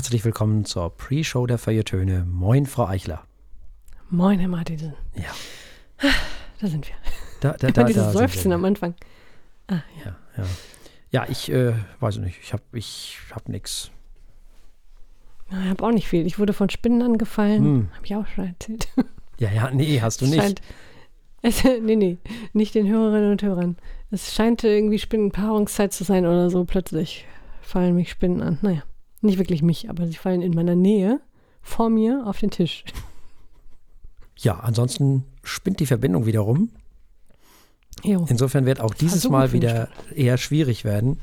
herzlich willkommen zur Pre-Show der Feuilletöne. Moin, Frau Eichler. Moin, Herr Martinsen. Ja. Da sind wir. Da, da, da, dieses da Seufzen am Anfang. Ah, ja. Ja, ja. Ich äh, weiß nicht. Ich habe ich hab nix. Ich habe auch nicht viel. Ich wurde von Spinnen angefallen. Hm. Habe ich auch schon erzählt. Ja, ja, nee, hast du Es nicht. Scheint, es, nee, nee, nicht den Hörerinnen und Hörern. Es scheint irgendwie Spinnenpaarungszeit zu sein oder so. Plötzlich fallen mich Spinnen an. Naja, nicht wirklich mich, aber sie fallen in meiner Nähe vor mir auf den Tisch. Ja, ansonsten spinnt die Verbindung wieder rum. Jo. Insofern wird auch dieses Versuchen Mal wieder eher schwierig werden.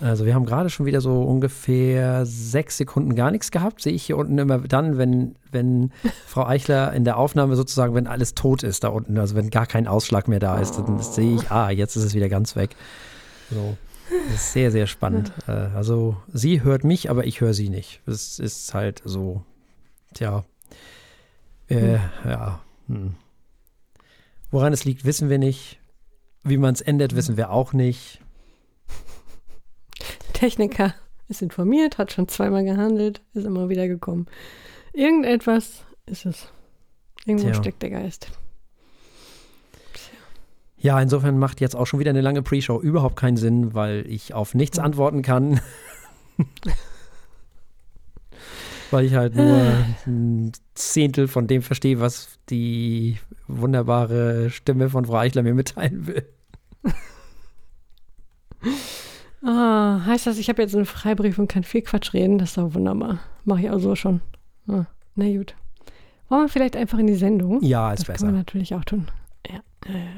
Also wir haben gerade schon wieder so ungefähr sechs Sekunden gar nichts gehabt. Sehe ich hier unten immer dann, wenn, wenn Frau Eichler in der Aufnahme sozusagen, wenn alles tot ist da unten, also wenn gar kein Ausschlag mehr da ist, dann sehe ich, ah, jetzt ist es wieder ganz weg. So. Das ist sehr, sehr spannend. Äh, Also sie hört mich, aber ich höre sie nicht. Das ist halt so, tja, äh, ja. Hm. Woran es liegt, wissen wir nicht. Wie man es ändert, wissen wir auch nicht. Techniker ist informiert, hat schon zweimal gehandelt, ist immer wieder gekommen. Irgendetwas ist es. Irgendwo Tja. steckt der Geist. Ja, insofern macht jetzt auch schon wieder eine lange Pre-Show überhaupt keinen Sinn, weil ich auf nichts antworten kann. weil ich halt nur ein Zehntel von dem verstehe, was die wunderbare Stimme von Frau Eichler mir mitteilen will. Ah, heißt das, ich habe jetzt einen Freibrief und kann viel Quatsch reden? Das ist doch wunderbar. Mache ich auch so schon. Ah, na gut. Wollen wir vielleicht einfach in die Sendung? Ja, ist das kann man besser. natürlich auch tun. Ja. Äh,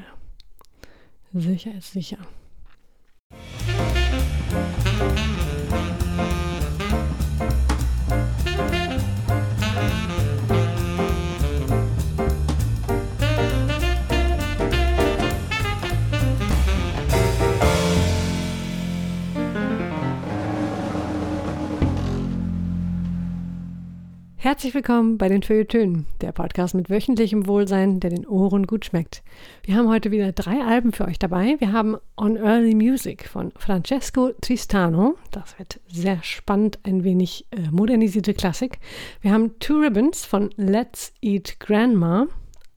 sicher ist sicher. Herzlich willkommen bei den Feuilletönen, der Podcast mit wöchentlichem Wohlsein, der den Ohren gut schmeckt. Wir haben heute wieder drei Alben für euch dabei. Wir haben On Early Music von Francesco Tristano. Das wird sehr spannend, ein wenig äh, modernisierte Klassik. Wir haben Two Ribbons von Let's Eat Grandma.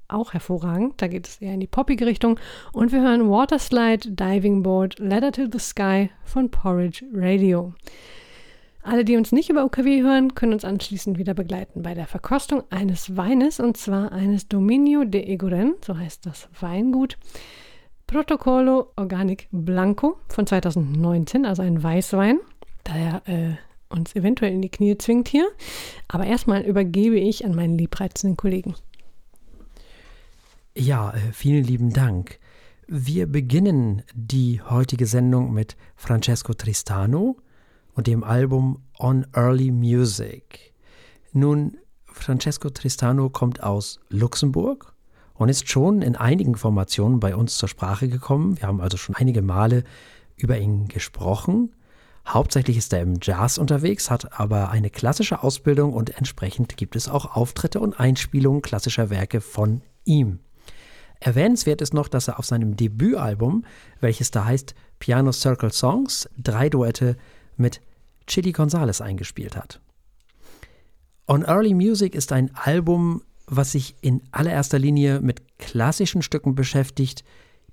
Auch hervorragend, da geht es eher in die poppige Richtung. Und wir hören Waterslide Diving Board Letter to the Sky von Porridge Radio. Alle, die uns nicht über UKW hören, können uns anschließend wieder begleiten bei der Verkostung eines Weines und zwar eines Dominio de Eguren, so heißt das Weingut. Protocolo Organic Blanco von 2019, also ein Weißwein, der äh, uns eventuell in die Knie zwingt hier. Aber erstmal übergebe ich an meinen liebreizenden Kollegen. Ja, äh, vielen lieben Dank. Wir beginnen die heutige Sendung mit Francesco Tristano und dem Album On Early Music. Nun, Francesco Tristano kommt aus Luxemburg und ist schon in einigen Formationen bei uns zur Sprache gekommen. Wir haben also schon einige Male über ihn gesprochen. Hauptsächlich ist er im Jazz unterwegs, hat aber eine klassische Ausbildung und entsprechend gibt es auch Auftritte und Einspielungen klassischer Werke von ihm. Erwähnenswert ist noch, dass er auf seinem Debütalbum, welches da heißt Piano Circle Songs, drei Duette mit Chili Gonzalez eingespielt hat. On Early Music ist ein Album, was sich in allererster Linie mit klassischen Stücken beschäftigt,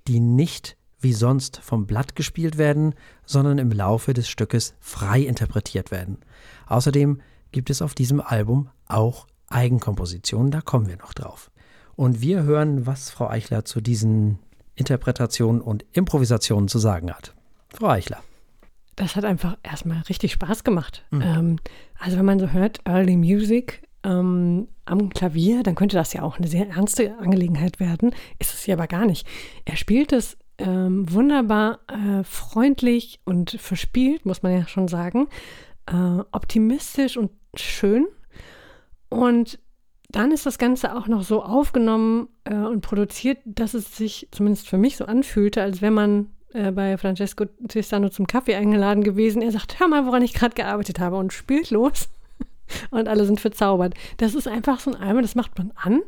die nicht wie sonst vom Blatt gespielt werden, sondern im Laufe des Stückes frei interpretiert werden. Außerdem gibt es auf diesem Album auch Eigenkompositionen, da kommen wir noch drauf. Und wir hören, was Frau Eichler zu diesen Interpretationen und Improvisationen zu sagen hat. Frau Eichler. Das hat einfach erstmal richtig Spaß gemacht. Ähm, also wenn man so hört, Early Music ähm, am Klavier, dann könnte das ja auch eine sehr ernste Angelegenheit werden. Ist es ja aber gar nicht. Er spielt es ähm, wunderbar äh, freundlich und verspielt, muss man ja schon sagen. Äh, optimistisch und schön. Und dann ist das Ganze auch noch so aufgenommen äh, und produziert, dass es sich zumindest für mich so anfühlte, als wenn man äh, bei Francesco Tristano zum Kaffee eingeladen gewesen. Er sagt, hör mal, woran ich gerade gearbeitet habe und spielt los. und alle sind verzaubert. Das ist einfach so ein Album, das macht man an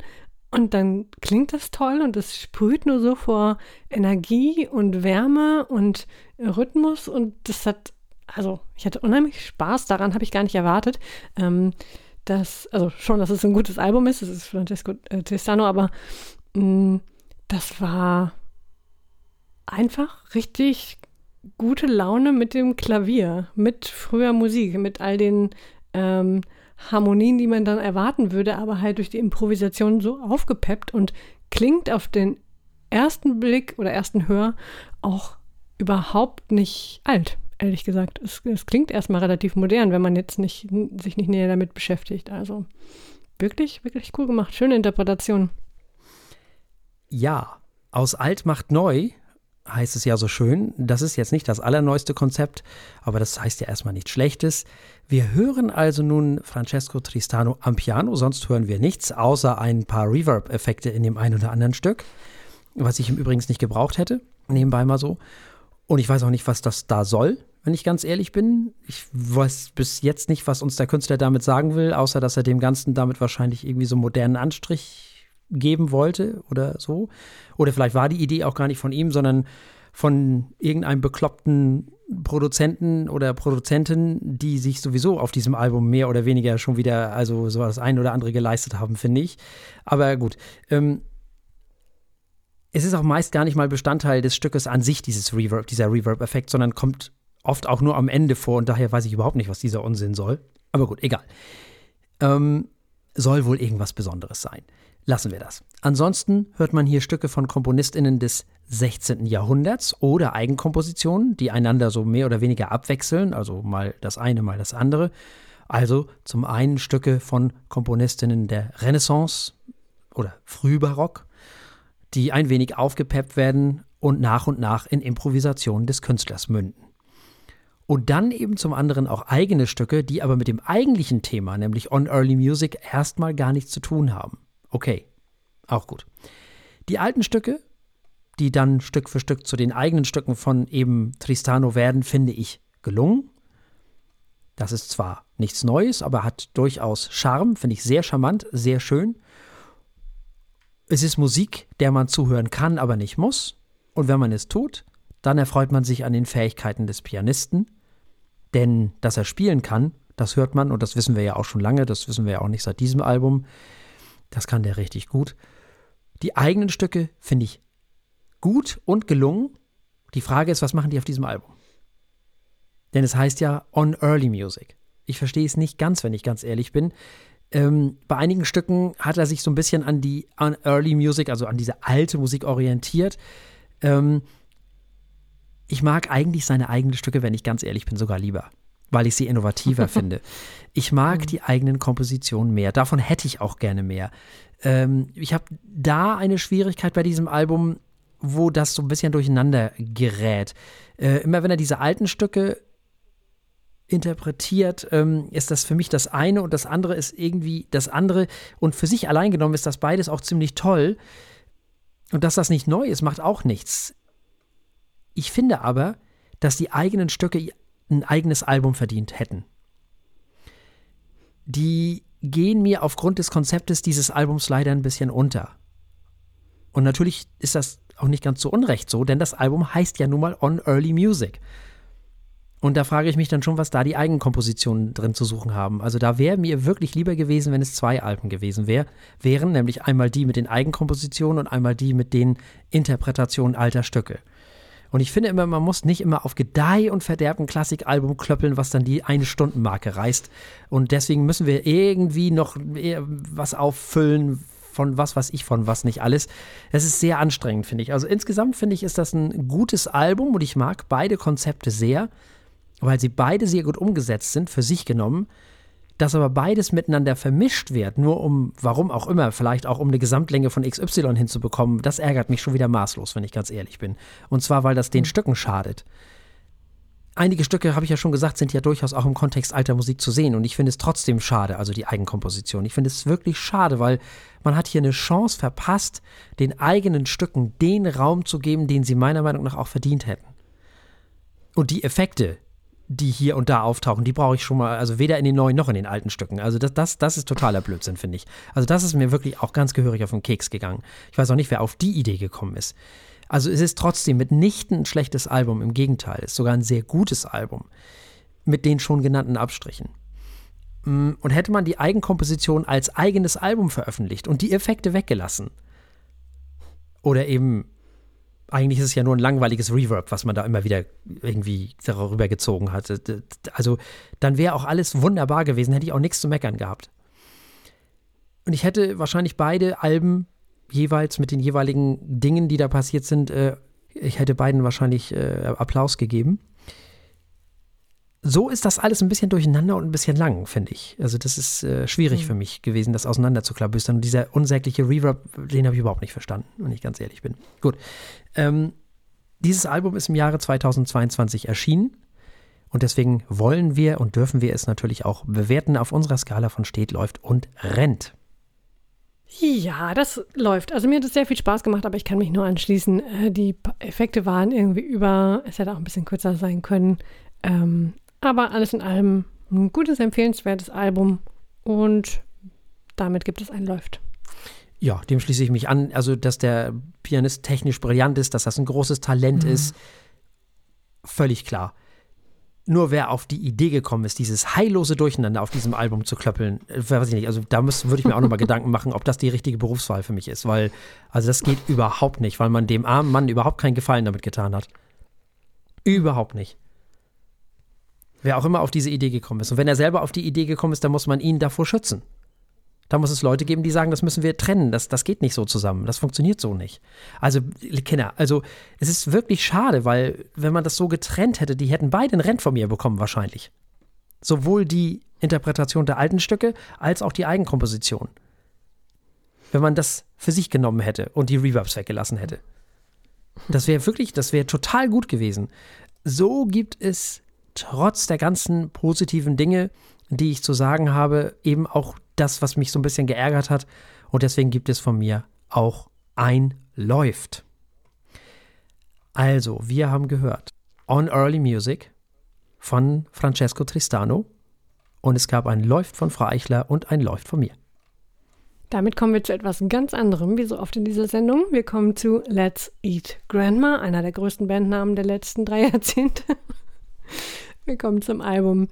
und dann klingt das toll und es sprüht nur so vor Energie und Wärme und Rhythmus und das hat also ich hatte unheimlich Spaß daran, habe ich gar nicht erwartet. Ähm, dass, also schon, dass es ein gutes Album ist, es ist Francesco äh, Tristano, aber mh, mm, das war einfach richtig gute Laune mit dem Klavier, mit früher Musik, mit all den ähm, Harmonien, die man dann erwarten würde, aber halt durch die Improvisation so aufgepeppt und klingt auf den ersten Blick oder ersten Hör auch überhaupt nicht alt, ehrlich gesagt. Es, es klingt erstmal relativ modern, wenn man jetzt nicht, sich nicht näher damit beschäftigt. Also wirklich, wirklich cool gemacht. Schöne Interpretation. Ja, aus alt macht neu heißt es ja so schön. Das ist jetzt nicht das allerneueste Konzept, aber das heißt ja erstmal nichts Schlechtes. Wir hören also nun Francesco Tristano am Piano, sonst hören wir nichts, außer ein paar Reverb-Effekte in dem einen oder anderen Stück, was ich ihm übrigens nicht gebraucht hätte, nebenbei mal so. Und ich weiß auch nicht, was das da soll, wenn ich ganz ehrlich bin. Ich weiß bis jetzt nicht, was uns der Künstler damit sagen will, außer dass er dem Ganzen damit wahrscheinlich irgendwie so einen modernen Anstrich geben wollte oder so. Oder vielleicht war die Idee auch gar nicht von ihm, sondern von irgendeinem bekloppten Produzenten oder Produzentin, die sich sowieso auf diesem Album mehr oder weniger schon wieder, also so das eine oder andere geleistet haben, finde ich. Aber gut. Ähm, es ist auch meist gar nicht mal Bestandteil des Stückes an sich, dieses Reverb, dieser Reverb-Effekt, sondern kommt oft auch nur am Ende vor und daher weiß ich überhaupt nicht, was dieser Unsinn soll. Aber gut, egal. Ähm, soll wohl irgendwas Besonderes sein. Lassen wir das. Ansonsten hört man hier Stücke von KomponistInnen des 16. Jahrhunderts oder Eigenkompositionen, die einander so mehr oder weniger abwechseln, also mal das eine, mal das andere. Also zum einen Stücke von Komponistinnen der Renaissance oder Frühbarock, die ein wenig aufgepeppt werden und nach und nach in Improvisationen des Künstlers münden. Und dann eben zum anderen auch eigene Stücke, die aber mit dem eigentlichen Thema, nämlich On Early Music, erstmal gar nichts zu tun haben. Okay, auch gut. Die alten Stücke, die dann Stück für Stück zu den eigenen Stücken von eben Tristano werden, finde ich gelungen. Das ist zwar nichts Neues, aber hat durchaus Charme, finde ich sehr charmant, sehr schön. Es ist Musik, der man zuhören kann, aber nicht muss. Und wenn man es tut, dann erfreut man sich an den Fähigkeiten des Pianisten. Denn dass er spielen kann, das hört man und das wissen wir ja auch schon lange, das wissen wir ja auch nicht seit diesem Album. Das kann der richtig gut. Die eigenen Stücke finde ich gut und gelungen. Die Frage ist, was machen die auf diesem Album? Denn es heißt ja On Early Music. Ich verstehe es nicht ganz, wenn ich ganz ehrlich bin. Ähm, bei einigen Stücken hat er sich so ein bisschen an die an Early Music, also an diese alte Musik orientiert. Ähm, ich mag eigentlich seine eigenen Stücke, wenn ich ganz ehrlich bin, sogar lieber weil ich sie innovativer finde. Ich mag mhm. die eigenen Kompositionen mehr. Davon hätte ich auch gerne mehr. Ähm, ich habe da eine Schwierigkeit bei diesem Album, wo das so ein bisschen durcheinander gerät. Äh, immer wenn er diese alten Stücke interpretiert, ähm, ist das für mich das eine und das andere ist irgendwie das andere. Und für sich allein genommen ist das beides auch ziemlich toll. Und dass das nicht neu ist, macht auch nichts. Ich finde aber, dass die eigenen Stücke ein eigenes Album verdient hätten. Die gehen mir aufgrund des Konzeptes dieses Albums leider ein bisschen unter. Und natürlich ist das auch nicht ganz zu Unrecht so, denn das Album heißt ja nun mal On Early Music. Und da frage ich mich dann schon, was da die Eigenkompositionen drin zu suchen haben. Also da wäre mir wirklich lieber gewesen, wenn es zwei Alben gewesen wär, wären, nämlich einmal die mit den Eigenkompositionen und einmal die mit den Interpretationen alter Stücke. Und ich finde immer, man muss nicht immer auf Gedeih und Verderben Klassikalbum klöppeln, was dann die eine Stundenmarke reißt. Und deswegen müssen wir irgendwie noch was auffüllen von was weiß ich von was nicht alles. Es ist sehr anstrengend, finde ich. Also insgesamt finde ich, ist das ein gutes Album und ich mag beide Konzepte sehr, weil sie beide sehr gut umgesetzt sind, für sich genommen dass aber beides miteinander vermischt wird, nur um, warum auch immer, vielleicht auch um eine Gesamtlänge von XY hinzubekommen, das ärgert mich schon wieder maßlos, wenn ich ganz ehrlich bin. Und zwar, weil das den mhm. Stücken schadet. Einige Stücke, habe ich ja schon gesagt, sind ja durchaus auch im Kontext alter Musik zu sehen und ich finde es trotzdem schade, also die Eigenkomposition. Ich finde es wirklich schade, weil man hat hier eine Chance verpasst, den eigenen Stücken den Raum zu geben, den sie meiner Meinung nach auch verdient hätten. Und die Effekte, die hier und da auftauchen, die brauche ich schon mal, also weder in den neuen noch in den alten Stücken. Also das, das, das ist totaler Blödsinn, finde ich. Also das ist mir wirklich auch ganz gehörig auf den Keks gegangen. Ich weiß auch nicht, wer auf die Idee gekommen ist. Also es ist trotzdem mitnichten ein schlechtes Album, im Gegenteil, es ist sogar ein sehr gutes Album. mit den schon genannten Abstrichen. Mm, und hätte man die Eigenkomposition als eigenes Album veröffentlicht und die Effekte weggelassen, oder eben, eigentlich ist es ja nur ein langweiliges Reverb, was man da immer wieder irgendwie darüber gezogen hat. Also, dann wäre auch alles wunderbar gewesen, hätte ich auch nichts zu meckern gehabt. Und ich hätte wahrscheinlich beide Alben jeweils mit den jeweiligen Dingen, die da passiert sind, äh, ich hätte beiden wahrscheinlich äh, Applaus gegeben so ist das alles ein bisschen durcheinander und ein bisschen lang, finde ich. Also das ist äh, schwierig mhm. für mich gewesen, das auseinanderzuklabüstern. Und dieser unsägliche Reverb, den habe ich überhaupt nicht verstanden, wenn ich ganz ehrlich bin. Gut. Ähm, dieses Album ist im Jahre 2022 erschienen. Und deswegen wollen wir und dürfen wir es natürlich auch bewerten auf unserer Skala von steht, läuft und rennt. Ja, das läuft. Also mir hat es sehr viel Spaß gemacht, aber ich kann mich nur anschließen. Äh, die Effekte waren irgendwie über, es hätte auch ein bisschen kürzer sein können. Ähm, aber alles in allem ein gutes, empfehlenswertes Album und damit gibt es ein Läuft. Ja, dem schließe ich mich an. Also, dass der Pianist technisch brillant ist, dass das ein großes Talent mhm. ist, völlig klar. Nur wer auf die Idee gekommen ist, dieses heillose Durcheinander auf diesem Album zu klöppeln, äh, weiß ich nicht. Also da würde ich mir auch nochmal Gedanken machen, ob das die richtige Berufswahl für mich ist. Weil, also das geht überhaupt nicht, weil man dem armen Mann überhaupt keinen Gefallen damit getan hat. Überhaupt nicht. Wer auch immer auf diese Idee gekommen ist. Und wenn er selber auf die Idee gekommen ist, dann muss man ihn davor schützen. Da muss es Leute geben, die sagen, das müssen wir trennen. Das, das geht nicht so zusammen. Das funktioniert so nicht. Also, Kinder, also es ist wirklich schade, weil wenn man das so getrennt hätte, die hätten beide ein Rent von mir bekommen wahrscheinlich. Sowohl die Interpretation der alten Stücke als auch die Eigenkomposition. Wenn man das für sich genommen hätte und die Reverbs weggelassen hätte. Das wäre wirklich, das wäre total gut gewesen. So gibt es trotz der ganzen positiven Dinge, die ich zu sagen habe, eben auch das, was mich so ein bisschen geärgert hat. Und deswegen gibt es von mir auch ein Läuft. Also, wir haben gehört On Early Music von Francesco Tristano und es gab ein Läuft von Frau Eichler und ein Läuft von mir. Damit kommen wir zu etwas ganz anderem, wie so oft in dieser Sendung. Wir kommen zu Let's Eat Grandma, einer der größten Bandnamen der letzten drei Jahrzehnte. Wir kommen zum Album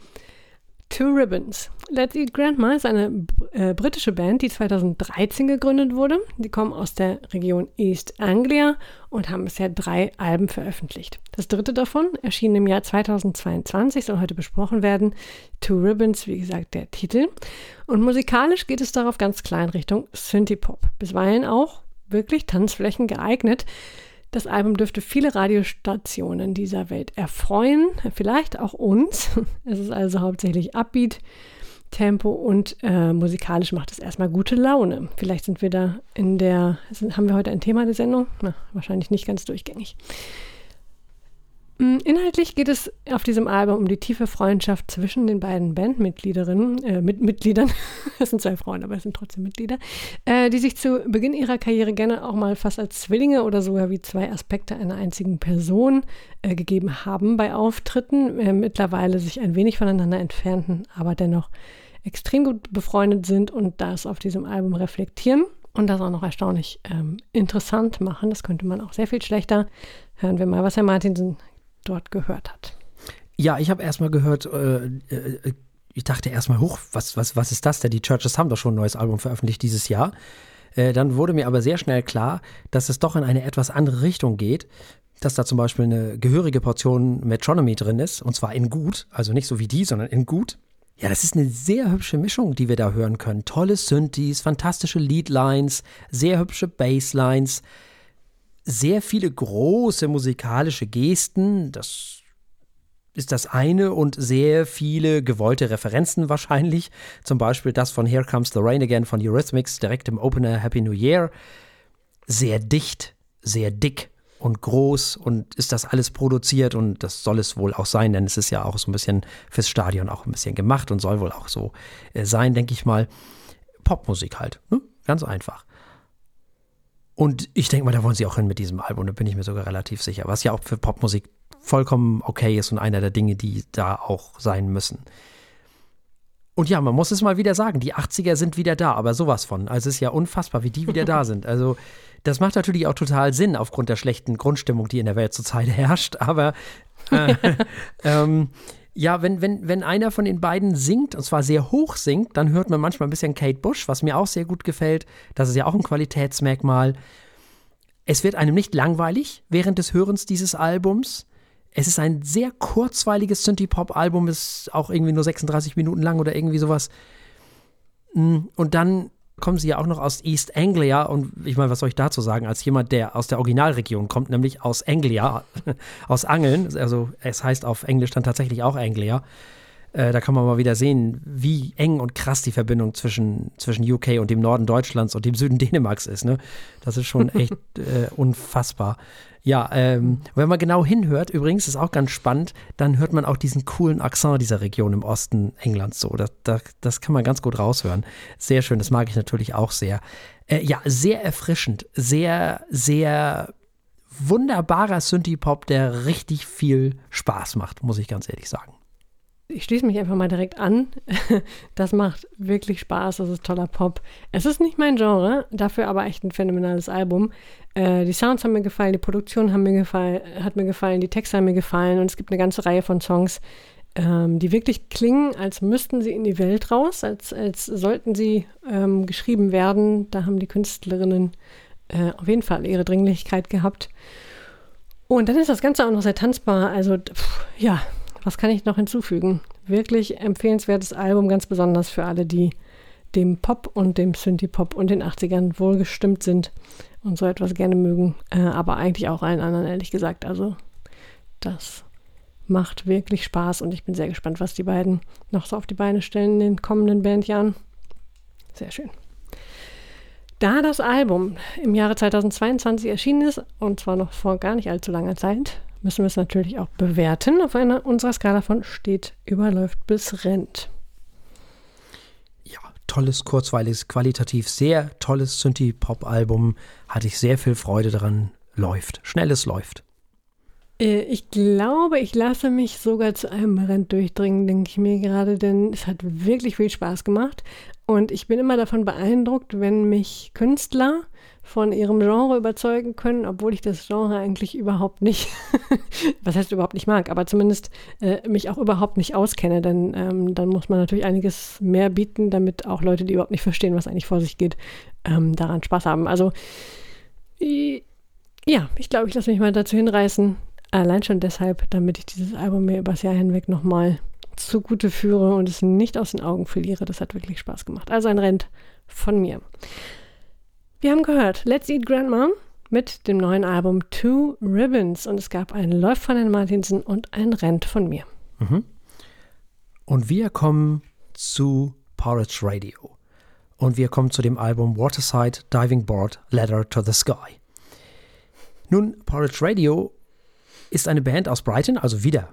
Two Ribbons. Let's Eat Grandma ist eine äh, britische Band, die 2013 gegründet wurde. Die kommen aus der Region East Anglia und haben bisher drei Alben veröffentlicht. Das dritte davon erschien im Jahr 2022, soll heute besprochen werden. Two Ribbons, wie gesagt, der Titel. Und musikalisch geht es darauf ganz klein Richtung Synthie-Pop. Bisweilen auch wirklich Tanzflächen geeignet. Das Album dürfte viele Radiostationen dieser Welt erfreuen, vielleicht auch uns. Es ist also hauptsächlich Upbeat, Tempo und äh, musikalisch macht es erstmal gute Laune. Vielleicht sind wir da in der, haben wir heute ein Thema der Sendung? Na, wahrscheinlich nicht ganz durchgängig. Mm, inhaltlich geht es auf diesem Album um die tiefe Freundschaft zwischen den beiden Bandmitgliederinnen, äh, mit, Mitgliedern, es sind zwei Frauen, aber es sind trotzdem Mitglieder, äh, die sich zu Beginn ihrer Karriere gerne auch mal fast als Zwillinge oder sogar wie zwei Aspekte einer einzigen Person äh, gegeben haben bei Auftritten, äh, mittlerweile sich ein wenig voneinander entfernten, aber dennoch extrem gut befreundet sind und das auf diesem Album reflektieren und das auch noch erstaunlich ähm, interessant machen. Das könnte man auch sehr viel schlechter. Hören wir mal, was Herr Martinsen dort gehört hat. Ja, ich habe erstmal gehört, äh, äh, ich dachte erstmal, hoch, was, was, was ist das denn? Die Churches haben doch schon ein neues Album veröffentlicht dieses Jahr. Äh, dann wurde mir aber sehr schnell klar, dass es doch in eine etwas andere Richtung geht. Dass da zum Beispiel eine gehörige Portion Metronomy drin ist, und zwar in gut, also nicht so wie die, sondern in gut. Ja, das ist eine sehr hübsche Mischung, die wir da hören können. Tolle Synthes, fantastische Leadlines, sehr hübsche Basslines sehr viele große musikalische Gesten, das ist das eine und sehr viele gewollte Referenzen wahrscheinlich. Zum Beispiel das von Here Comes the Rain Again von Eurythmics direkt im Opener Happy New Year. Sehr dicht, sehr dick und groß und ist das alles produziert und das soll es wohl auch sein, denn es ist ja auch so ein bisschen fürs Stadion auch ein bisschen gemacht und soll wohl auch so äh, sein, denke ich mal. Popmusik halt, ne? ganz einfach. Und ich denke mal, da wollen sie auch hin mit diesem Album, da bin ich mir sogar relativ sicher. Was ja auch für Popmusik vollkommen okay ist und einer der Dinge, die da auch sein müssen. Und ja, man muss es mal wieder sagen, die 80er sind wieder da, aber sowas von. Also es ist ja unfassbar, wie die wieder da sind. Also das macht natürlich auch total Sinn aufgrund der schlechten Grundstimmung, die in der Welt zurzeit herrscht. Aber äh, ähm, Ja, wenn, wenn, wenn einer von den beiden singt, und zwar sehr hoch singt, dann hört man manchmal ein bisschen Kate Bush, was mir auch sehr gut gefällt. Das ist ja auch ein Qualitätsmerkmal. Es wird einem nicht langweilig während des Hörens dieses Albums. Es ist ein sehr kurzweiliges Synthie-Pop-Album, ist auch irgendwie nur 36 Minuten lang oder irgendwie sowas. Mm, und dann kommen sie ja auch noch aus East Anglia und ich meine, was soll ich dazu sagen, als jemand, der aus der Originalregion kommt, nämlich aus Anglia, aus Angeln, also es heißt auf Englisch dann tatsächlich auch Anglia. Äh, da kann man mal wieder sehen, wie eng und krass die Verbindung zwischen, zwischen UK und dem Norden Deutschlands und dem Süden Dänemarks ist. Ne? Das ist schon echt äh, unfassbar. Ja, ähm, wenn man genau hinhört, übrigens ist auch ganz spannend, dann hört man auch diesen coolen Akzent dieser Region im Osten Englands so. Das, das, das kann man ganz gut raushören. Sehr schön, das mag ich natürlich auch sehr. Äh, ja, sehr erfrischend, sehr, sehr wunderbarer Synthie-Pop, der richtig viel Spaß macht, muss ich ganz ehrlich sagen ich schließe mich einfach mal direkt an. Das macht wirklich Spaß, das ist toller Pop. Es ist nicht mein Genre, dafür aber echt ein phänomenales Album. Äh, die Sounds haben mir gefallen, die Produktion haben mir gefallen, hat mir gefallen, die Texte haben mir gefallen und es gibt eine ganze Reihe von Songs, ähm, die wirklich klingen, als müssten sie in die Welt raus, als, als sollten sie ähm, geschrieben werden. Da haben die Künstlerinnen äh, auf jeden Fall ihre Dringlichkeit gehabt. Und dann ist das Ganze auch noch sehr tanzbar. Also, pff, ja, was kann ich noch hinzufügen? Wirklich empfehlenswertes Album, ganz besonders für alle, die dem Pop und dem Synthie-Pop und den 80ern wohlgestimmt sind und so etwas gerne mögen. Äh, aber eigentlich auch allen anderen, ehrlich gesagt. Also, das macht wirklich Spaß und ich bin sehr gespannt, was die beiden noch so auf die Beine stellen in den kommenden Bandjahren. Sehr schön. Da das Album im Jahre 2022 erschienen ist, und zwar noch vor gar nicht allzu langer Zeit, müssen wir es natürlich auch bewerten auf einer unserer Skala von steht, überläuft bis rennt. Ja, tolles, kurzweiliges, qualitativ sehr tolles Synthie-Pop-Album. Hatte ich sehr viel Freude daran. Läuft. Schnelles läuft. Äh, ich glaube, ich lasse mich sogar zu einem Rent durchdringen, denke ich mir gerade, denn es hat wirklich viel Spaß gemacht. Und ich bin immer davon beeindruckt, wenn mich Künstler von ihrem Genre überzeugen können, obwohl ich das Genre eigentlich überhaupt nicht, was heißt überhaupt nicht mag, aber zumindest äh, mich auch überhaupt nicht auskenne, denn ähm, dann muss man natürlich einiges mehr bieten, damit auch Leute, die überhaupt nicht verstehen, was eigentlich vor sich geht, ähm, daran Spaß haben. Also ja, ich glaube, ich lasse mich mal dazu hinreißen, allein schon deshalb, damit ich dieses Album mir übers Jahr hinweg nochmal zugute führe und es nicht aus den Augen verliere. Das hat wirklich Spaß gemacht. Also ein Rent von mir. Wir haben gehört Let's Eat Grandma mit dem neuen Album Two Ribbons und es gab ein Läuft von Herrn Martinsen und ein Rent von mir. Mhm. Und wir kommen zu Porridge Radio. Und wir kommen zu dem Album Waterside Diving Board Letter to the Sky. Nun, Porridge Radio ist eine Band aus Brighton, also wieder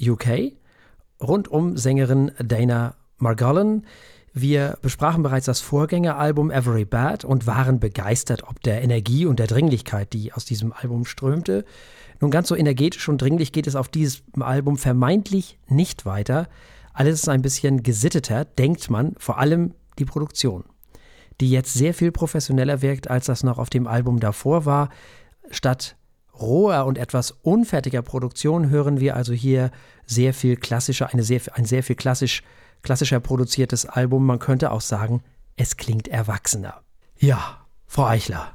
UK, rund um Sängerin Dana Margolin, wir besprachen bereits das Vorgängeralbum Every Bad und waren begeistert ob der Energie und der Dringlichkeit, die aus diesem Album strömte. Nun ganz so energetisch und dringlich geht es auf diesem Album vermeintlich nicht weiter. Alles ist ein bisschen gesitteter, denkt man, vor allem die Produktion, die jetzt sehr viel professioneller wirkt, als das noch auf dem Album davor war. Statt roher und etwas unfertiger Produktion hören wir also hier sehr viel klassischer, eine sehr, ein sehr viel klassisch klassischer produziertes Album. Man könnte auch sagen, es klingt erwachsener. Ja, Frau Eichler.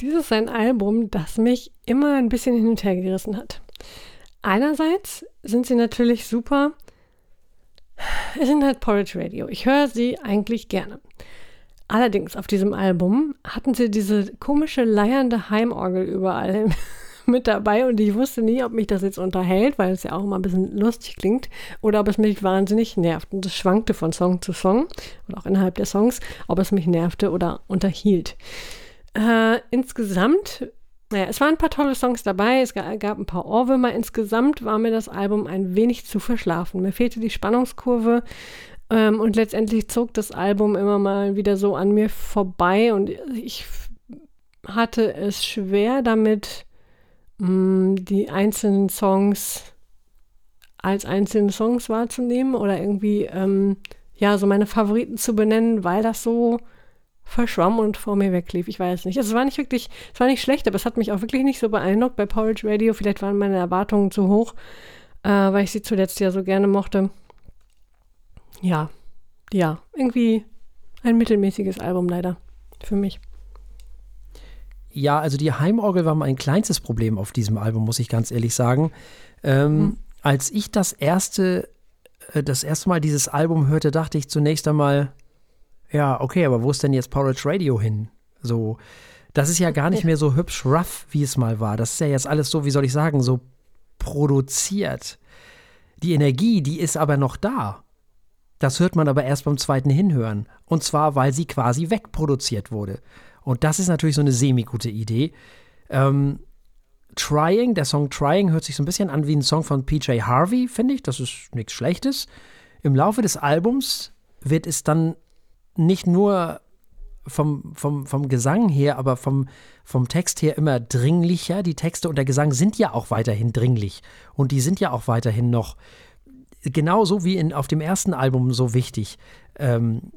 Dieses ist ein Album, das mich immer ein bisschen hin und her gerissen hat. Einerseits sind sie natürlich super. Es sind halt Porridge Radio. Ich höre sie eigentlich gerne. Allerdings auf diesem Album hatten sie diese komische leiernde Heimorgel überall mit dabei und ich wusste nie, ob mich das jetzt unterhält, weil es ja auch immer ein bisschen lustig klingt, oder ob es mich wahnsinnig nervt. Und das schwankte von Song zu Song und auch innerhalb der Songs, ob es mich nervte oder unterhielt. Äh, insgesamt, naja, es waren ein paar tolle Songs dabei, es gab ein paar Ohrwürmer. Insgesamt war mir das Album ein wenig zu verschlafen. Mir fehlte die Spannungskurve. Ähm, und letztendlich zog das Album immer mal wieder so an mir vorbei und ich hatte es schwer damit, die einzelnen Songs als einzelne Songs wahrzunehmen oder irgendwie, ähm, ja, so meine Favoriten zu benennen, weil das so verschwamm und vor mir weglief. Ich weiß nicht. Also es war nicht wirklich, es war nicht schlecht, aber es hat mich auch wirklich nicht so beeindruckt bei Porridge Radio. Vielleicht waren meine Erwartungen zu hoch, äh, weil ich sie zuletzt ja so gerne mochte. Ja, ja, irgendwie ein mittelmäßiges Album leider für mich. Ja, also die Heimorgel war mein kleinstes Problem auf diesem Album, muss ich ganz ehrlich sagen. Ähm, mhm. Als ich das erste, äh, das erste Mal dieses Album hörte, dachte ich zunächst einmal, ja, okay, aber wo ist denn jetzt Porridge Radio hin? So, das ist ja gar nicht mehr so hübsch rough, wie es mal war. Das ist ja jetzt alles so, wie soll ich sagen, so produziert. Die Energie, die ist aber noch da. Das hört man aber erst beim zweiten Hinhören. Und zwar, weil sie quasi wegproduziert wurde. Und das ist natürlich so eine semi-gute Idee. Ähm, Trying, der Song Trying hört sich so ein bisschen an wie ein Song von PJ Harvey, finde ich. Das ist nichts Schlechtes. Im Laufe des Albums wird es dann nicht nur vom, vom, vom Gesang her, aber vom, vom Text her immer dringlicher. Die Texte und der Gesang sind ja auch weiterhin dringlich. Und die sind ja auch weiterhin noch genauso wie in, auf dem ersten Album so wichtig. Ähm,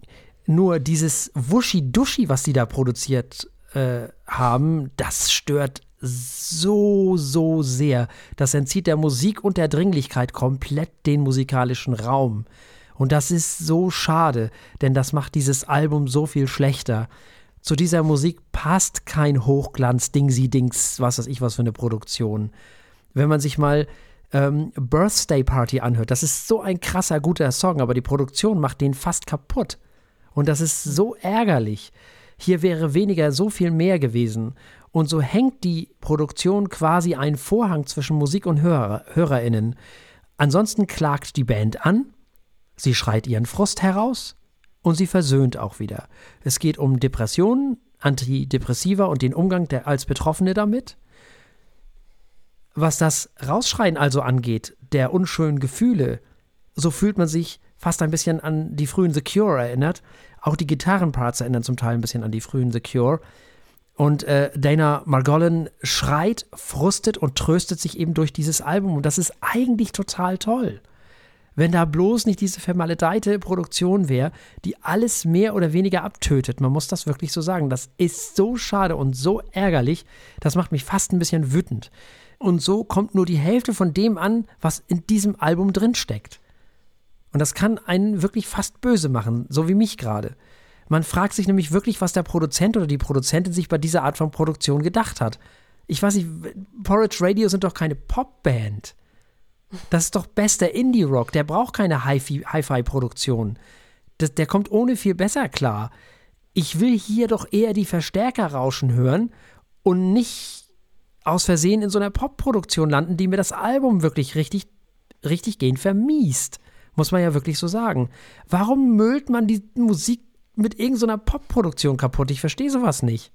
nur dieses Wuschi-Duschi, was die da produziert äh, haben, das stört so, so sehr. Das entzieht der Musik und der Dringlichkeit komplett den musikalischen Raum. Und das ist so schade, denn das macht dieses Album so viel schlechter. Zu dieser Musik passt kein Hochglanz, Dingsi-Dings, was weiß ich was für eine Produktion. Wenn man sich mal ähm, Birthday Party anhört, das ist so ein krasser, guter Song, aber die Produktion macht den fast kaputt. Und das ist so ärgerlich. Hier wäre weniger so viel mehr gewesen. Und so hängt die Produktion quasi einen Vorhang zwischen Musik und Hörer, HörerInnen. Ansonsten klagt die Band an, Sie schreit ihren Frust heraus und sie versöhnt auch wieder. Es geht um Depressionen, Antidepressiva und den Umgang der als Betroffene damit. Was das Rausschreien also angeht, der unschönen Gefühle, so fühlt man sich fast ein bisschen an die frühen The Cure erinnert. Auch die Gitarrenparts erinnern zum Teil ein bisschen an die frühen The Cure. Und äh, Dana Margolin schreit, frustet und tröstet sich eben durch dieses Album. Und das ist eigentlich total toll wenn da bloß nicht diese vermaledeite Produktion wäre, die alles mehr oder weniger abtötet. Man muss das wirklich so sagen. Das ist so schade und so ärgerlich, das macht mich fast ein bisschen wütend. Und so kommt nur die Hälfte von dem an, was in diesem Album drinsteckt. Und das kann einen wirklich fast böse machen, so wie mich gerade. Man fragt sich nämlich wirklich, was der Produzent oder die Produzentin sich bei dieser Art von Produktion gedacht hat. Ich weiß nicht, Porridge Radio sind doch keine Popband. Das ist doch bester Indie-Rock. Der braucht keine Hi-Fi-Produktion. Der kommt ohne viel besser klar. Ich will hier doch eher die Verstärker rauschen hören und nicht aus Versehen in so einer Pop-Produktion landen, die mir das Album wirklich richtig, richtig gehend vermiest. Muss man ja wirklich so sagen. Warum müllt man die Musik mit irgendeiner so Pop-Produktion kaputt? Ich verstehe sowas nicht.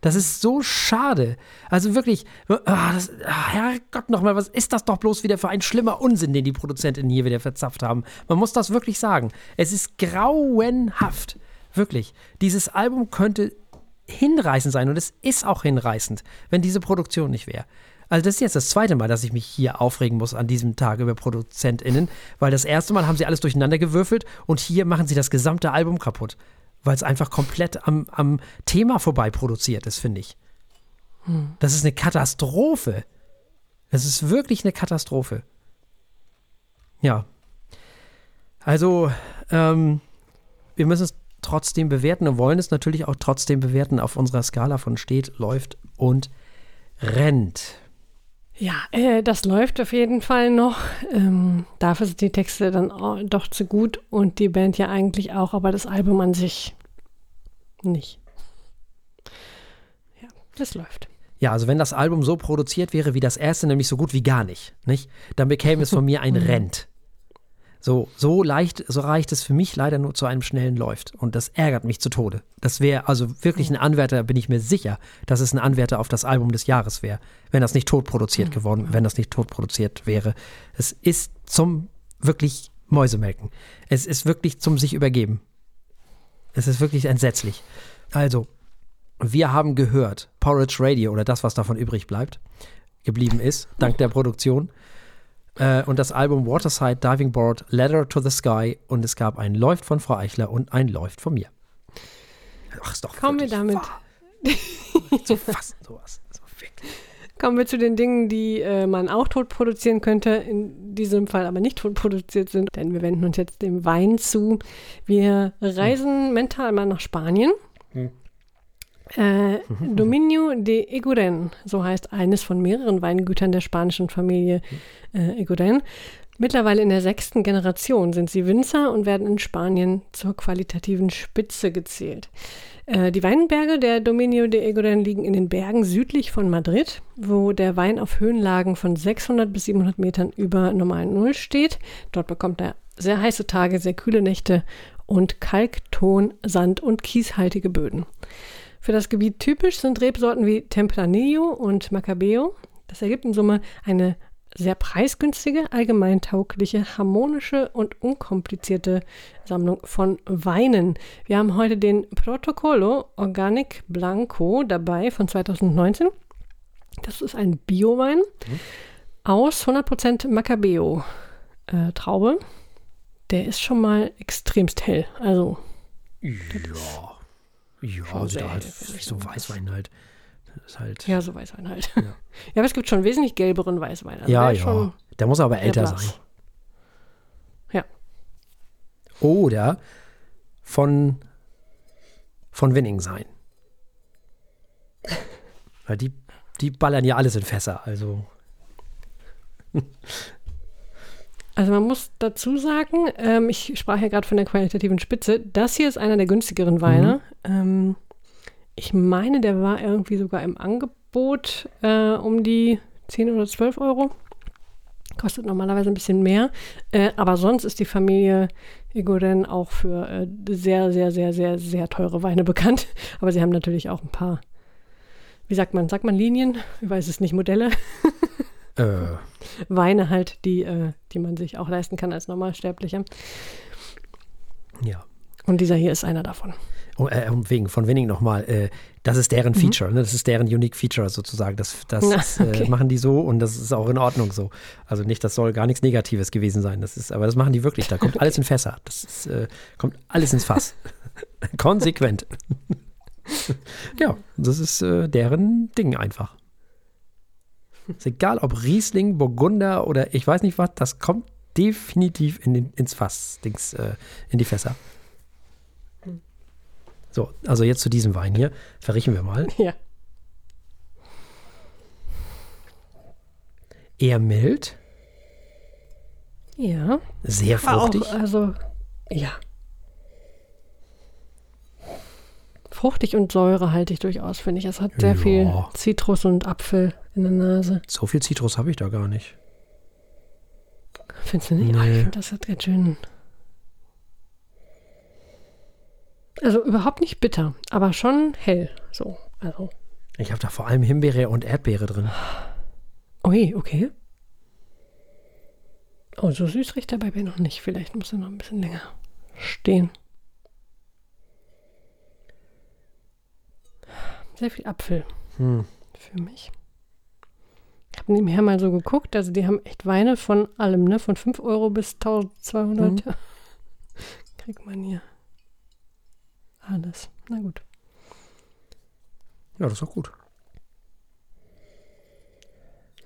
Das ist so schade. Also wirklich, oh, das, oh, Herrgott nochmal, was ist das doch bloß wieder für ein schlimmer Unsinn, den die Produzentinnen hier wieder verzapft haben. Man muss das wirklich sagen. Es ist grauenhaft. Wirklich. Dieses Album könnte hinreißend sein und es ist auch hinreißend, wenn diese Produktion nicht wäre. Also das ist jetzt das zweite Mal, dass ich mich hier aufregen muss an diesem Tag über ProduzentInnen, weil das erste Mal haben sie alles durcheinander gewürfelt und hier machen sie das gesamte Album kaputt weil es einfach komplett am, am Thema vorbei produziert ist, finde ich. Hm. Das ist eine Katastrophe. Das ist wirklich eine Katastrophe. Ja. Also, ähm, wir müssen es trotzdem bewerten und wollen es natürlich auch trotzdem bewerten auf unserer Skala von steht, läuft und rennt. Ja, äh, das läuft auf jeden Fall noch. Ähm, dafür sind die Texte dann doch zu gut und die Band ja eigentlich auch, aber das Album an sich nicht. Ja, das läuft. Ja, also wenn das Album so produziert wäre wie das erste, nämlich so gut wie gar nicht, nicht? Dann bekäme es von mir ein Rent. So, so leicht, so reicht es für mich leider nur zu einem schnellen Läuft. Und das ärgert mich zu Tode. Das wäre also wirklich ein Anwärter, bin ich mir sicher, dass es ein Anwärter auf das Album des Jahres wäre, wenn das nicht tot produziert geworden, wenn das nicht tot produziert wäre. Es ist zum wirklich Mäusemelken. Es ist wirklich zum sich übergeben. Es ist wirklich entsetzlich. Also, wir haben gehört, Porridge Radio oder das, was davon übrig bleibt, geblieben ist, dank der Produktion. Äh, und das Album Waterside Diving Board, Letter to the Sky. Und es gab ein Läuft von Frau Eichler und ein Läuft von mir. Ach, ist doch Kommen wir damit. wahr. Zu fassen, sowas. Also wirklich. Kommen wir zu den Dingen, die äh, man auch tot produzieren könnte, in diesem Fall aber nicht tot produziert sind, denn wir wenden uns jetzt dem Wein zu. Wir reisen mental mal nach Spanien. Hm. Äh, Dominio de Eguren, so heißt eines von mehreren Weingütern der spanischen Familie äh, Eguren. Mittlerweile in der sechsten Generation sind sie Winzer und werden in Spanien zur qualitativen Spitze gezählt. Äh, die Weinberge der Dominio de Eguren liegen in den Bergen südlich von Madrid, wo der Wein auf Höhenlagen von 600 bis 700 Metern über normalen Null steht. Dort bekommt er sehr heiße Tage, sehr kühle Nächte und Kalkton, Sand und kieshaltige Böden. Für das Gebiet typisch sind Rebsorten wie Tempranillo und Macabeo. Das ergibt in Summe eine sehr preisgünstige, allgemeintaugliche, harmonische und unkomplizierte Sammlung von Weinen. Wir haben heute den Protocolo Organic Blanco dabei von 2019. Das ist ein Biowein aus 100% Macabeo äh, Traube. Der ist schon mal extremst hell. Also Ja. Ja, Schon also da halt so. Weißwein halt. Ist halt. ja, so Weißwein halt. Ja. Ja, aber es gibt schon wesentlich gelberen Weißwein. Also ja, ja. Der muss aber älter sein. Ja. Oder von, von Winning sein. Weil die, die ballern ja alles in Fässer. Also, Also man muss dazu sagen, ähm, ich sprach ja gerade von der qualitativen Spitze, das hier ist einer der günstigeren Weine. Ähm, ich meine, der war irgendwie sogar im Angebot äh, um die 10 oder 12 Euro. Kostet normalerweise ein bisschen mehr. Äh, aber sonst ist die Familie Egoren auch für äh, sehr, sehr, sehr, sehr, sehr teure Weine bekannt. Aber sie haben natürlich auch ein paar, wie sagt man, sagt man Linien? Ich weiß es nicht, Modelle. äh, Weine halt, die, äh, die man sich auch leisten kann als Normalsterblicher. ja. Und dieser hier ist einer davon. Oh, äh, um wegen von Winning nochmal, äh, das ist deren Feature, ne? das ist deren Unique Feature sozusagen. Das, das Na, äh, okay. machen die so und das ist auch in Ordnung so. Also nicht, das soll gar nichts Negatives gewesen sein. Das ist, aber das machen die wirklich. Da kommt alles in Fässer. Das ist, äh, kommt alles ins Fass. Konsequent. ja, das ist äh, deren Ding einfach. Ist egal, ob Riesling, Burgunder oder ich weiß nicht was, das kommt definitiv in den, ins Fass, Dings, äh, in die Fässer. So, also jetzt zu diesem Wein hier. Verrichten wir mal. Ja. Eher mild, Ja. sehr fruchtig. Auch, also, ja. Fruchtig und säurehaltig durchaus, finde ich. Es hat sehr Ja. viel Zitrus und Apfel in der Nase. So viel Zitrus habe ich da gar nicht. Findest du nicht? Nee. ich finde, das hat ganz schön. Also überhaupt nicht bitter, aber schon hell. So, also. Ich habe da vor allem Himbeere und Erdbeere drin. Ui, okay. Oh, so süß riecht er bei mir noch nicht. Vielleicht muss er noch ein bisschen länger stehen. Sehr viel Apfel Hm. für mich. Habe nebenher mal so geguckt. Also die haben echt Weine von allem, ne? Von 5 Euro bis 1200. Mhm. Kriegt man hier alles. Na gut. Ja, das ist auch gut.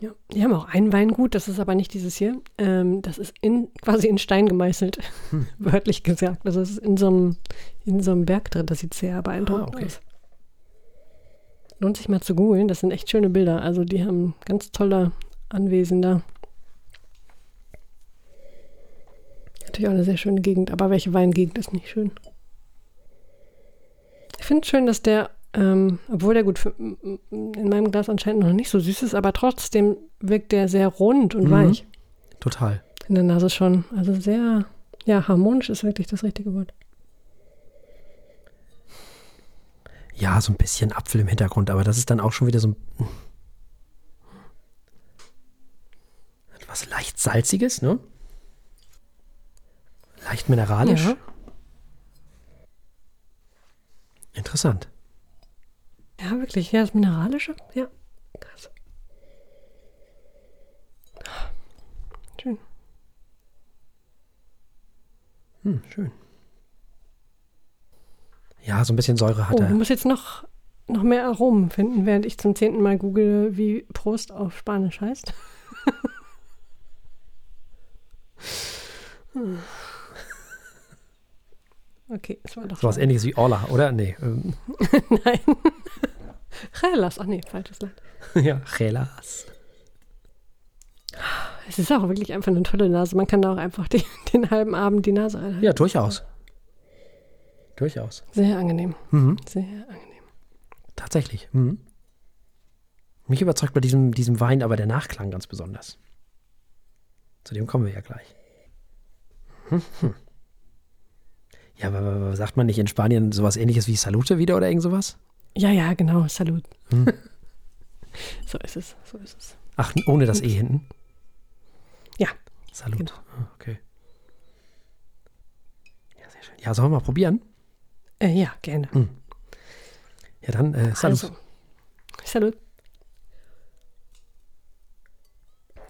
Ja, die haben auch ein Weingut, das ist aber nicht dieses hier. Ähm, das ist in, quasi in Stein gemeißelt, Hm. wörtlich gesagt. Also es ist in so einem, in so einem Berg drin. Das sieht sehr beeindruckend Ah, okay. aus. Lohnt sich mal zu googeln, das sind echt schöne Bilder. Also die haben ganz tolle Anwesen da. Natürlich auch eine sehr schöne Gegend, aber welche Weingegend ist nicht schön? Ich finde es schön, dass der, ähm, obwohl der gut für, in meinem Glas anscheinend noch nicht so süß ist, aber trotzdem wirkt der sehr rund und Mhm. weich Total. in der Nase schon. Also sehr, ja, harmonisch ist wirklich das richtige Wort. Ja, so ein bisschen Apfel im Hintergrund, aber das ist dann auch schon wieder so ein. Etwas leicht salziges, ne? Leicht mineralisch. Ja. Interessant. Ja, wirklich. Ja, das Mineralische. Ja, krass. Schön. Hm, schön. Ja, so ein bisschen Säure hat Oh, du er. musst jetzt noch, noch mehr Aromen finden, während ich zum zehnten Mal google, wie Prost auf Spanisch heißt. Hm. okay, es war doch So was ähnliches wie Orla, oder? Nee. ähm, Nein. Relas, ach nee, falsches Land. ja, Gelas. Es ist auch wirklich einfach eine tolle Nase. Man kann da auch einfach den, den halben Abend die Nase einhalten. Ja, durchaus. Durchaus. Sehr angenehm. Mhm. Sehr angenehm. Tatsächlich. Mhm. Mich überzeugt bei diesem, diesem Wein aber der Nachklang ganz besonders. Zu dem kommen wir ja gleich. Hm, hm. Ja, aber, aber aber sagt man nicht in Spanien sowas ähnliches wie Salute wieder oder irgend sowas? Ja, ja, genau. Salut. Hm. so ist es. So ist es. Ach, ohne das E hinten? Ja, Salut. genau. Ah, Okay. Ja, sehr schön. Ja, sollen wir mal probieren? Äh, ja, gerne. Ja, dann äh, Salut. Also, Salut.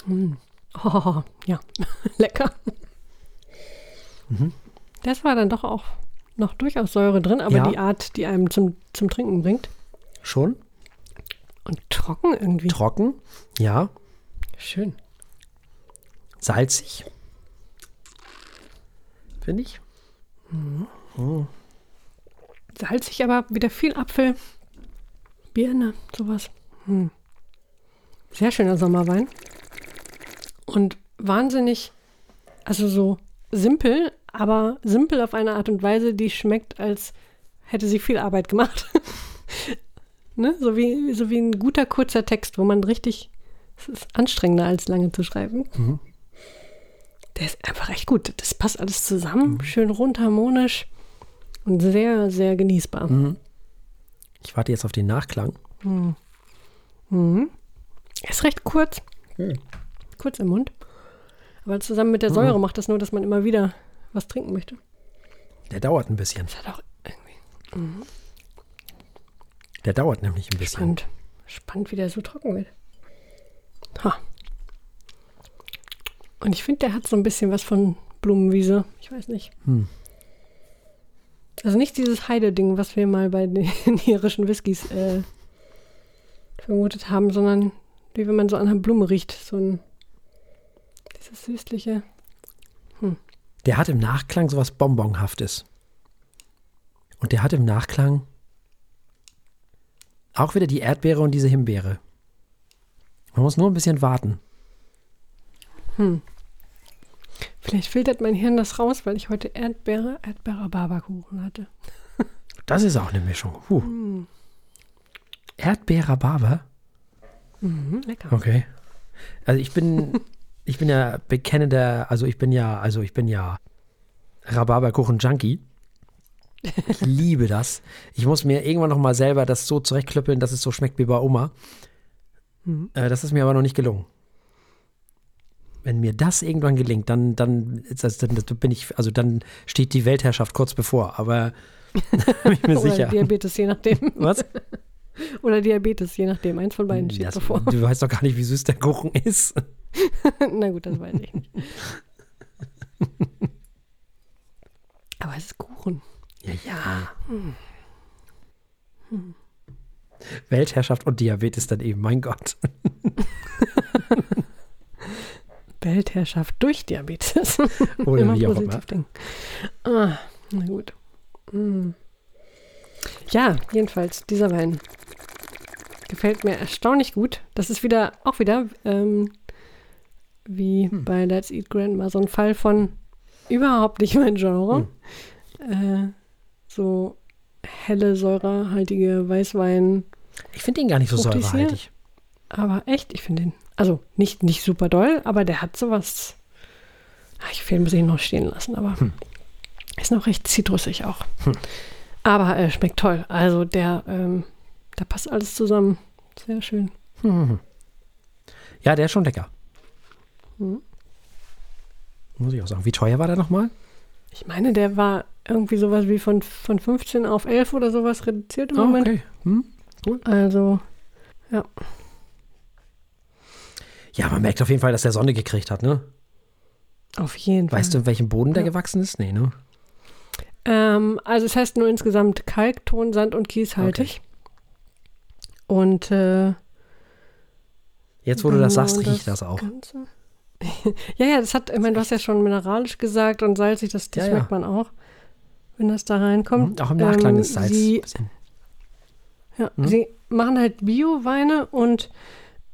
Mm. Oh, ja, lecker. Mhm. Das war dann doch auch noch durchaus Säure drin, aber Ja. die Art, die einem zum, zum Trinken bringt. Schon? Und trocken irgendwie. Trocken? Ja. Schön. Salzig? Finde ich. Salzig, aber wieder viel Apfel. Birne, sowas. Hm. Sehr schöner Sommerwein. Und wahnsinnig, also so simpel, aber simpel auf eine Art und Weise, die schmeckt, als hätte sie viel Arbeit gemacht. ne? so, wie, so wie ein guter, kurzer Text, wo man richtig, es ist anstrengender als lange zu schreiben. Mhm. Der ist einfach echt gut. Das passt alles zusammen, schön rund harmonisch und sehr, sehr genießbar. Mhm. Ich warte jetzt auf den Nachklang. Mhm. Er ist recht kurz. Kurz im Mund. Aber zusammen mit der Säure macht das nur, dass man immer wieder was trinken möchte. Der dauert ein bisschen. Das hat auch irgendwie Der dauert nämlich ein bisschen. spannend. Spannend, wie der so trocken wird. Ha. Und ich finde, der hat so ein bisschen was von Blumenwiese. Ich weiß nicht. Hm. Also nicht dieses Heide-Ding, was wir mal bei den irischen Whiskys äh, vermutet haben, sondern wie wenn man so an einer Blume riecht. So ein dieses süßliche. Der hat im Nachklang sowas Bonbonhaftes. Und der hat im Nachklang auch wieder die Erdbeere und diese Himbeere. Man muss nur ein bisschen warten. Vielleicht filtert mein Hirn das raus, weil ich heute Erdbeere, Erdbeere-Barberkuchen hatte. Das ist auch eine Mischung. Puh. Hm. Erdbeer-Rhabarber? Mhm, lecker. Okay. Also ich bin, ich bin ja bekennender, also ich bin ja, also ich bin ja Rhabarberkuchen-Junkie. Ich liebe das. Ich muss mir irgendwann noch mal selber das so zurechtklöppeln, dass es so schmeckt wie bei Oma. Mhm. Äh, das ist mir aber noch nicht gelungen. Wenn mir das irgendwann gelingt, dann, dann, das, dann dann bin ich, also dann steht die Weltherrschaft kurz bevor. Aber bin ich mir Oder sicher. Diabetes, je nachdem. Was? Oder Diabetes, je nachdem. Eins von beiden steht Das- bevor. Du weißt doch gar nicht, wie süß der Kuchen ist. Na gut, das weiß ich nicht. Aber es ist Kuchen. Ja, ja. Weltherrschaft und Diabetes dann eben, mein Gott. Weltherrschaft durch Diabetes. Oder Immer wie auch immer. denken. Ah, na gut. Mm. Ja, jedenfalls, dieser Wein gefällt mir erstaunlich gut. Das ist wieder, auch wieder, ähm, wie Hm. bei Let's Eat Grandma, so ein Fall von überhaupt nicht mein Genre. Hm. Äh, so helle, säurehaltige Weißwein. Ich finde ihn gar nicht so säurehaltig. Aber echt, ich finde den, also nicht, nicht super doll, aber der hat sowas. Ah, Ich will ich noch stehen lassen, aber Hm. ist noch recht zitrusig auch. Aber äh, schmeckt toll. Also der, ähm, da passt alles zusammen. Sehr schön. Hm. Ja, der ist schon lecker. Mhm. Muss ich auch sagen. Wie teuer war der nochmal? Ich meine, der war irgendwie sowas wie von, von 15 auf 11 oder sowas reduziert im Ah, Moment. okay. Hm? Also, Ja, man merkt auf jeden Fall, dass der Sonne gekriegt hat, ne? auf jeden Fall. Weißt du, in welchem Boden der Ja. gewachsen ist? Nee, ne? Ähm, also es heißt nur insgesamt Kalkton, Sand und Kieshaltig. Und äh, Jetzt, wo du das genau sagst, riecht das auch. Ganze. ja, ja, das hat, ich meine, du hast ja schon mineralisch gesagt und salzig, das, das Ja, ja. schmeckt man auch, wenn das da reinkommt. Mhm, Auch im Nachklang Ähm, ist Salz. Sie, ja, Mhm. sie machen halt Bio-Weine und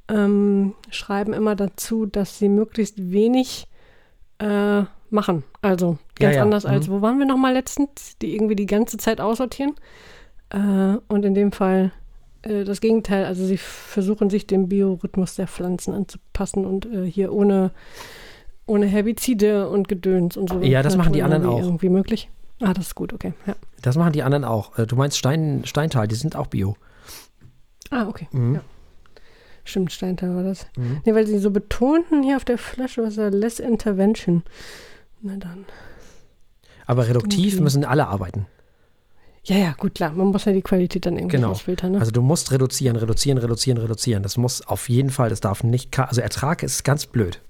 ähm, schreiben immer dazu, dass sie möglichst wenig äh, machen. Also Ja, ganz ja, anders mhm. als, wo waren wir nochmal letztens, die irgendwie die ganze Zeit aussortieren. Äh, und in dem Fall äh, das Gegenteil. Also sie versuchen sich dem Biorhythmus der Pflanzen anzupassen und äh, hier ohne, ohne Herbizide und Gedöns und so. Ja, das machen die anderen auch. Irgendwie möglich. Ah, das ist gut, okay. Ja. Das machen die anderen auch. Äh, Du meinst Stein, Steintal, die sind auch Bio. Ah, okay. Mhm. Ja. Stimmt, Steintal war das. Mhm. Nee, weil sie so betonten hier auf der Flasche, was da Less Intervention. Na dann. Aber reduktiv müssen alle arbeiten. Ja, ja, gut, klar. Man muss ja die Qualität dann irgendwie Genau. ausfiltern. Ne? Also du musst reduzieren, reduzieren, reduzieren, reduzieren. Das muss auf jeden Fall, das darf nicht, also Ertrag ist ganz blöd,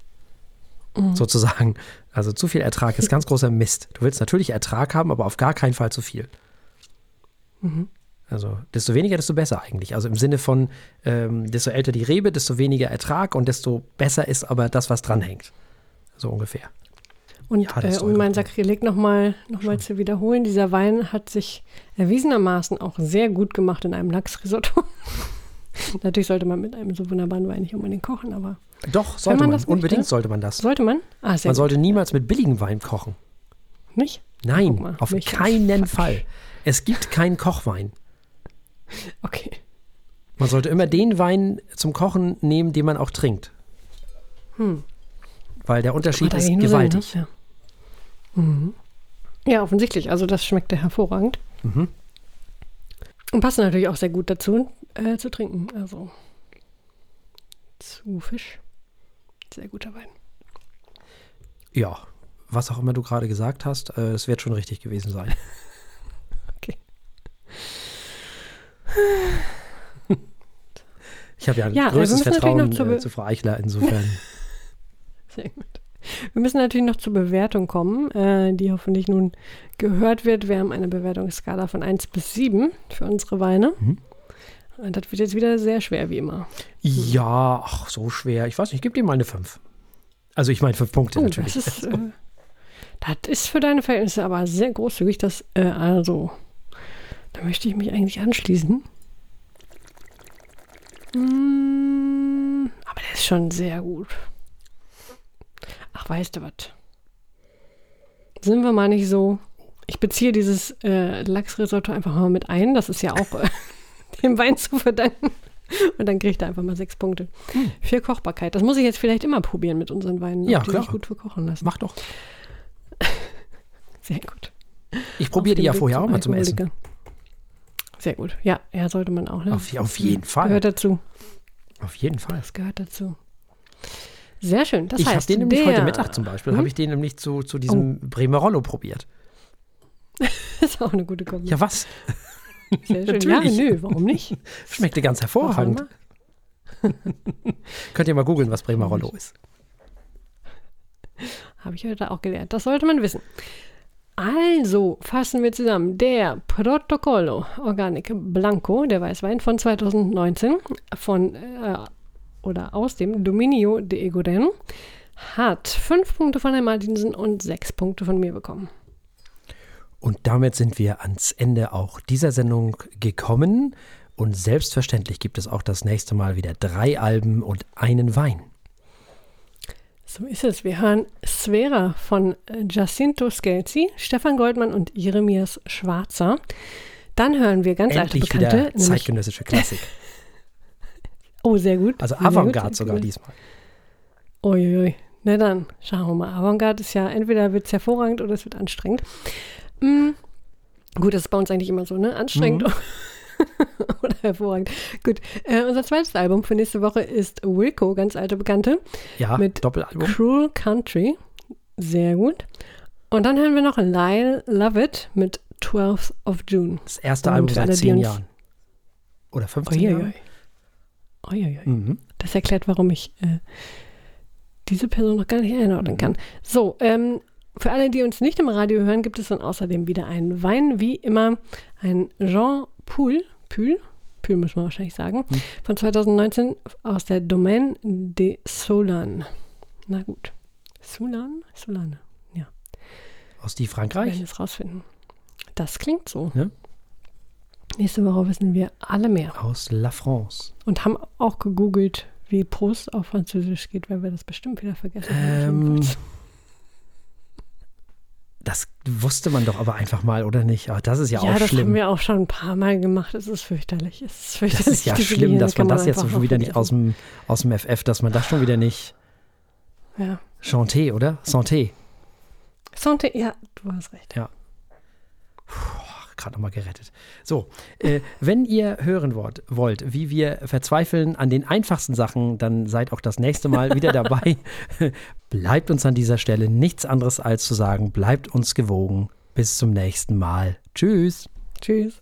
Mhm. sozusagen. Also zu viel Ertrag ist ganz großer Mist. Du willst natürlich Ertrag haben, aber auf gar keinen Fall zu viel. Mhm. Also desto weniger, desto besser eigentlich. Also im Sinne von, ähm, desto älter die Rebe, desto weniger Ertrag und desto besser ist aber das, was dranhängt. So ungefähr. Und Ja, äh, um mein Sakrileg nochmal noch mal zu wiederholen, dieser Wein hat sich erwiesenermaßen auch sehr gut gemacht in einem Lachsrisotto. Natürlich sollte man mit einem so wunderbaren Wein nicht unbedingt kochen, aber Doch, sollte man man. das möchte? Unbedingt sollte man das. sollte man? Ah, sehr Man gut. sollte niemals mit billigem Wein kochen. Nicht? Nein, mal, auf keinen. Fall. Es gibt keinen Kochwein. Okay. Man sollte immer den Wein zum Kochen nehmen, den man auch trinkt. Hm. Weil der Unterschied ist nur Sinn, gewaltig. ne? Ja. Mhm. ja, offensichtlich. Also das schmeckte hervorragend. Mhm. Und passt natürlich auch sehr gut dazu, äh, zu trinken. Also zu Fisch. Sehr guter Wein. Ja, was auch immer du gerade gesagt hast, äh, das wird schon richtig gewesen sein. Okay. Ich habe ja ein Ja, wir größtes natürlich Vertrauen noch zur äh, zu Frau Eichler insofern. Sehr gut. Wir müssen natürlich noch zur Bewertung kommen, äh, die hoffentlich nun gehört wird. Wir haben eine Bewertungsskala von 1 bis 7 für unsere Weine. Mhm. Und das wird jetzt wieder sehr schwer, wie immer. ja, ach, so schwer. Ich weiß nicht, ich gebe dir mal eine 5. Also ich meine 5 Punkte Oh, natürlich. das ist, äh, das ist für deine Verhältnisse aber sehr großzügig. Das, äh, also, da möchte ich mich eigentlich anschließen. Mm, aber der ist schon sehr gut. Ach, weißt du was? Sind wir mal nicht so. Ich beziehe dieses äh, Lachsrisotto einfach mal mit ein. Das ist ja auch äh, dem Wein zu verdanken. Und dann kriegt er einfach mal sechs Punkte. Für Kochbarkeit. Das muss ich jetzt vielleicht immer probieren mit unseren Weinen, Hm. Ja, die klar. sich gut für kochen lassen. Mach doch. Sehr gut. Ich probiere die ja Weg vorher auch mal zum Essen. Sehr gut. Ja, ja, sollte man auch. Ne? Auf, auf jeden Fall. Gehört dazu. Auf jeden Fall. Das gehört dazu. Sehr schön. Das ich habe den nämlich der, heute Mittag zum Beispiel, Hm? habe ich den nämlich zu, zu diesem Bremerollo probiert. ist auch eine gute Kombi. Ja, was? Sehr schön. Ja, nö, warum nicht? Schmeckte ganz hervorragend. Könnt ihr mal googeln, was Bremerollo ist. Habe ich heute auch gelernt. Das sollte man wissen. Also fassen wir zusammen. Der Protocollo Organic Blanco, der Weißwein von 2019 von äh, oder aus dem Dominio de Egoden, hat fünf Punkte von Herrn Martinsen und sechs Punkte von mir bekommen. Und damit sind wir ans Ende auch dieser Sendung gekommen. Und selbstverständlich gibt es auch das nächste Mal wieder drei Alben und einen Wein. So ist es. Wir hören Sfera von äh, Jacinto Scelzi, Stefan Goldmann und Jeremias Schwarzer. Dann hören wir ganz Endlich alte Bekannte. wieder zeitgenössische Klassik. oh, sehr gut. Also. Avantgarde sogar diesmal. Uiuiui. Na dann, schauen wir mal. Avantgarde ist ja, entweder wird es hervorragend oder es wird anstrengend. Mm, gut, das ist bei uns eigentlich immer so, ne? Anstrengend Mhm. oder hervorragend. Gut, äh, unser zweites Album für nächste Woche ist Wilco, ganz alte Bekannte, Ja, Mit Doppelalbum. Cruel Country. Sehr gut. Und dann hören wir noch Lyle Love It mit 12th of June. Das erste Und Album seit zehn Jahren. Oder 15 Uiuiui. Jahren. Mhm. Das erklärt, warum ich äh, diese Person noch gar nicht einordnen kann. So, ähm, Für alle, die uns nicht im Radio hören, gibt es dann außerdem wieder einen Wein, wie immer ein Jean Poul, Pül, Pül muss man wahrscheinlich sagen, hm. von 2019 aus der Domaine de Solan. Na gut. Solan? Solan, ja. Aus die Frankreich? Wir es rausfinden. Das klingt so. Ja? Nächste Woche wissen wir alle mehr. Aus La France. Und haben auch gegoogelt, wie Prost auf Französisch geht, weil wir das bestimmt wieder vergessen ähm, haben. Das wusste man doch aber einfach mal, oder nicht? Aber das ist ja, ja auch schlimm. Ja, das haben wir auch schon ein paar Mal gemacht. Es ist fürchterlich. Es ist fürchterlich. Das ist ja schlimm, dass man das jetzt schon wieder nicht aus dem, aus dem FF, dass man das schon wieder nicht. Ja. Chanté, oder? Santé. Santé, ja, du hast recht. Ja. Puh gerade nochmal gerettet. So, äh, wenn ihr hören wollt, wollt, wie wir verzweifeln an den einfachsten Sachen, dann seid auch das nächste Mal wieder dabei. bleibt uns an dieser Stelle nichts anderes als zu sagen, bleibt uns gewogen. Bis zum nächsten Mal. Tschüss. Tschüss.